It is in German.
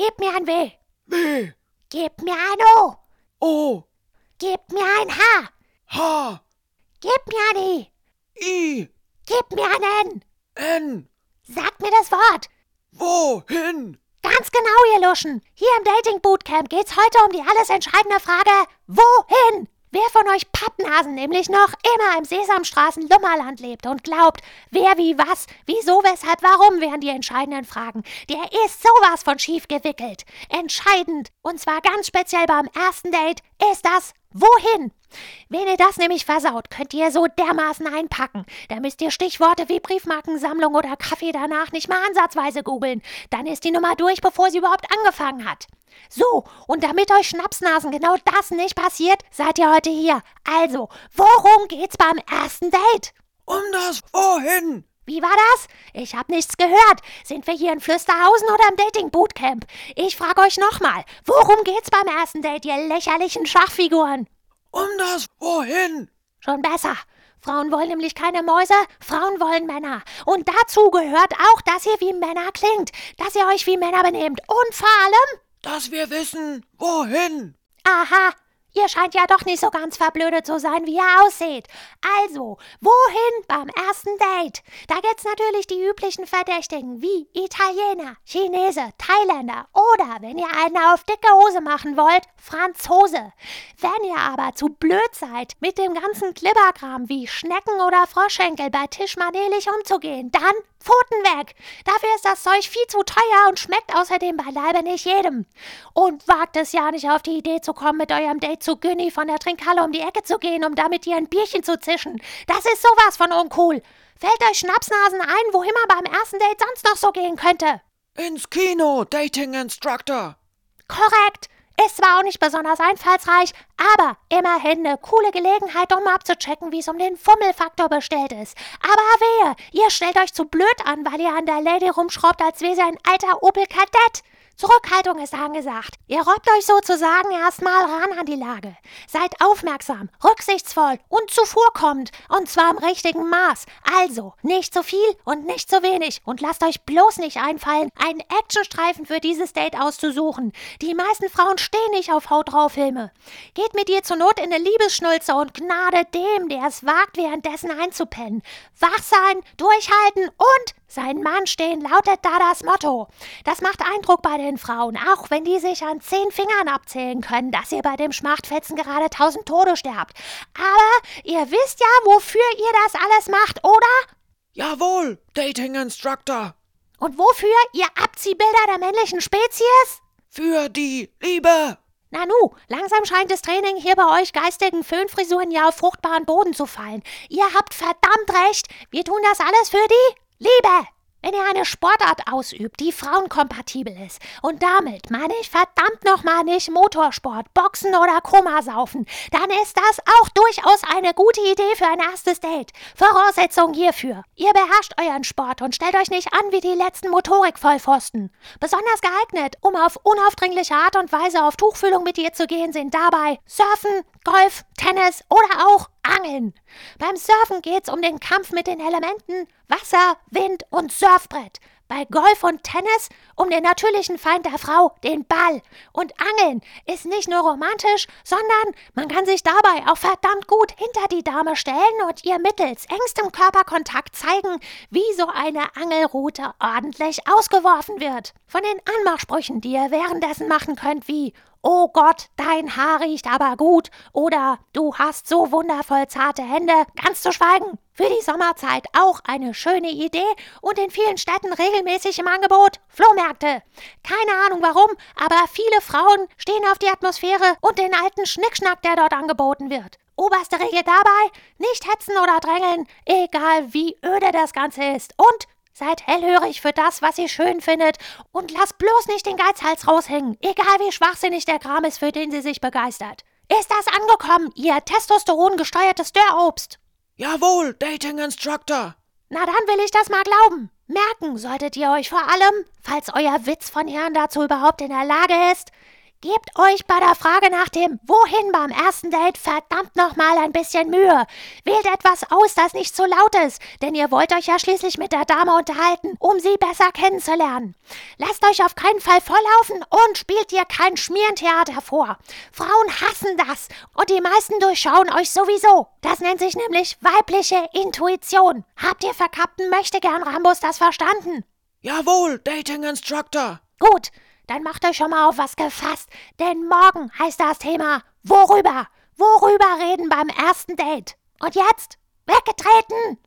Gib mir ein W. B, Gib mir ein O. O, Gib mir ein H. H, Gib mir ein I. I, Gib mir ein N. N. Sag mir das Wort. Wohin? Ganz genau, ihr Luschen. Hier im Dating Bootcamp geht's heute um die alles entscheidende Frage: Wohin? Pappnasen nämlich noch immer im Sesamstraßen-Lummerland lebt und glaubt, wer wie was, wieso, weshalb, warum wären die entscheidenden Fragen, der ist sowas von schief gewickelt. Entscheidend, und zwar ganz speziell beim ersten Date, ist das Wohin? Wenn ihr das nämlich versaut, könnt ihr so dermaßen einpacken. Da müsst ihr Stichworte wie Briefmarkensammlung oder Kaffee danach nicht mal ansatzweise googeln. Dann ist die Nummer durch, bevor sie überhaupt angefangen hat. So, und damit euch Schnapsnasen genau das nicht passiert, seid ihr heute hier. Also, worum geht's beim ersten Date? Um das Wohin? Wie war das? Ich hab nichts gehört. Sind wir hier in Flüsterhausen oder im Dating Bootcamp? Ich frag euch nochmal, worum geht's beim ersten Date, ihr lächerlichen Schachfiguren? Um das Wohin? Schon besser. Frauen wollen nämlich keine Mäuse, Frauen wollen Männer. Und dazu gehört auch, dass ihr wie Männer klingt, dass ihr euch wie Männer benehmt und vor allem, Dass wir wissen, wohin? aha, ihr scheint ja doch nicht so ganz verblödet zu sein, wie ihr ausseht. Also, wohin beim ersten Date? Da gibt's natürlich die üblichen Verdächtigen wie Italiener, Chinese, Thailänder oder, wenn ihr einen auf dicke Hose machen wollt, Franzose. Wenn ihr aber zu blöd seid, mit dem ganzen Klibberkram wie Schnecken oder Froschenkel bei Tisch manelig umzugehen, dann Pfoten weg. Dafür ist das Zeug viel zu teuer und schmeckt außerdem beileibe nicht jedem. Und wagt es ja nicht auf die Idee zu kommen, mit eurem Date zu Günni von der Trinkhalle um die Ecke zu gehen, um damit ihr ein Bierchen zu zischen. Das ist sowas von uncool. Fällt euch Schnapsnasen ein, wo immer beim ersten Date sonst noch so gehen könnte? Ins Kino, Dating Instructor. Korrekt. Ist zwar auch nicht besonders einfallsreich, aber immerhin eine coole Gelegenheit, um abzuchecken, wie es um den Fummelfaktor bestellt ist. Aber wehe, ihr stellt euch zu blöd an, weil ihr an der Lady rumschraubt, als wäre sie ein alter Opel Kadett. Zurückhaltung ist angesagt. Ihr robbt euch sozusagen erstmal ran an die Lage. Seid aufmerksam, rücksichtsvoll und zuvorkommend. Und zwar im richtigen Maß. Also, nicht zu viel und nicht zu wenig. Und lasst euch bloß nicht einfallen, einen Actionstreifen für dieses Date auszusuchen. Die meisten Frauen stehen nicht auf Haut drauf Filme. Geht mit ihr zur Not in eine Liebesschnulze und Gnade dem, der es wagt, währenddessen einzupennen. Wach sein, durchhalten und sein Mann stehen lautet da das Motto. Das macht Eindruck bei den Frauen, auch wenn die sich an zehn Fingern abzählen können, dass ihr bei dem Schmachtfetzen gerade tausend Tode sterbt. Aber ihr wisst ja, wofür ihr das alles macht, oder? Jawohl, Dating Instructor. Und wofür ihr Abziehbilder der männlichen Spezies? Für die Liebe. Nanu, langsam scheint das Training hier bei euch geistigen Föhnfrisuren ja auf fruchtbaren Boden zu fallen. Ihr habt verdammt recht. Wir tun das alles für die Liebe. Wenn ihr eine Sportart ausübt, die frauenkompatibel ist, und damit meine ich verdammt nochmal nicht Motorsport, Boxen oder Komasaufen, dann ist das auch durchaus eine gute Idee für ein erstes Date. Voraussetzung hierfür. Ihr beherrscht euren Sport und stellt euch nicht an wie die letzten Motorikvollpfosten. Besonders geeignet, um auf unaufdringliche Art und Weise auf Tuchfühlung mit ihr zu gehen, sind dabei Surfen, Golf, Tennis oder auch Angeln. Beim Surfen geht's um den Kampf mit den Elementen Wasser, Wind und Surfbrett. Bei Golf und Tennis um den natürlichen Feind der Frau, den Ball. Und Angeln ist nicht nur romantisch, sondern man kann sich dabei auch verdammt gut hinter die Dame stellen und ihr mittels engstem Körperkontakt zeigen, wie so eine Angelrute ordentlich ausgeworfen wird. Von den Anmachsprüchen, die ihr währenddessen machen könnt, wie Oh Gott, dein Haar riecht aber gut. Oder du hast so wundervoll zarte Hände. Ganz zu schweigen. Für die Sommerzeit auch eine schöne Idee und in vielen Städten regelmäßig im Angebot Flohmärkte. Keine Ahnung warum, aber viele Frauen stehen auf die Atmosphäre und den alten Schnickschnack, der dort angeboten wird. Oberste Regel dabei, nicht hetzen oder drängeln, egal wie öde das Ganze ist. Und Seid hellhörig für das, was ihr schön findet und lasst bloß nicht den Geizhals raushängen, egal wie schwachsinnig der Kram ist, für den sie sich begeistert. Ist das angekommen, ihr testosterongesteuertes Dörrobst? Jawohl, Dating Instructor. Na dann will ich das mal glauben. Merken solltet ihr euch vor allem, falls euer Witz von Herrn dazu überhaupt in der Lage ist, Gebt euch bei der Frage nach dem Wohin beim ersten Date verdammt nochmal ein bisschen Mühe. Wählt etwas aus, das nicht zu laut ist, denn ihr wollt euch ja schließlich mit der Dame unterhalten, um sie besser kennenzulernen. Lasst euch auf keinen Fall volllaufen und spielt ihr kein Schmierentheater vor. Frauen hassen das und die meisten durchschauen euch sowieso. Das nennt sich nämlich weibliche Intuition. Habt ihr verkappten Möchtegern Rambus das verstanden? Jawohl, Dating Instructor. Gut, dann macht euch schon mal auf was gefasst, denn morgen heißt das Thema Worüber? Worüber reden beim ersten Date? Und jetzt? Weggetreten!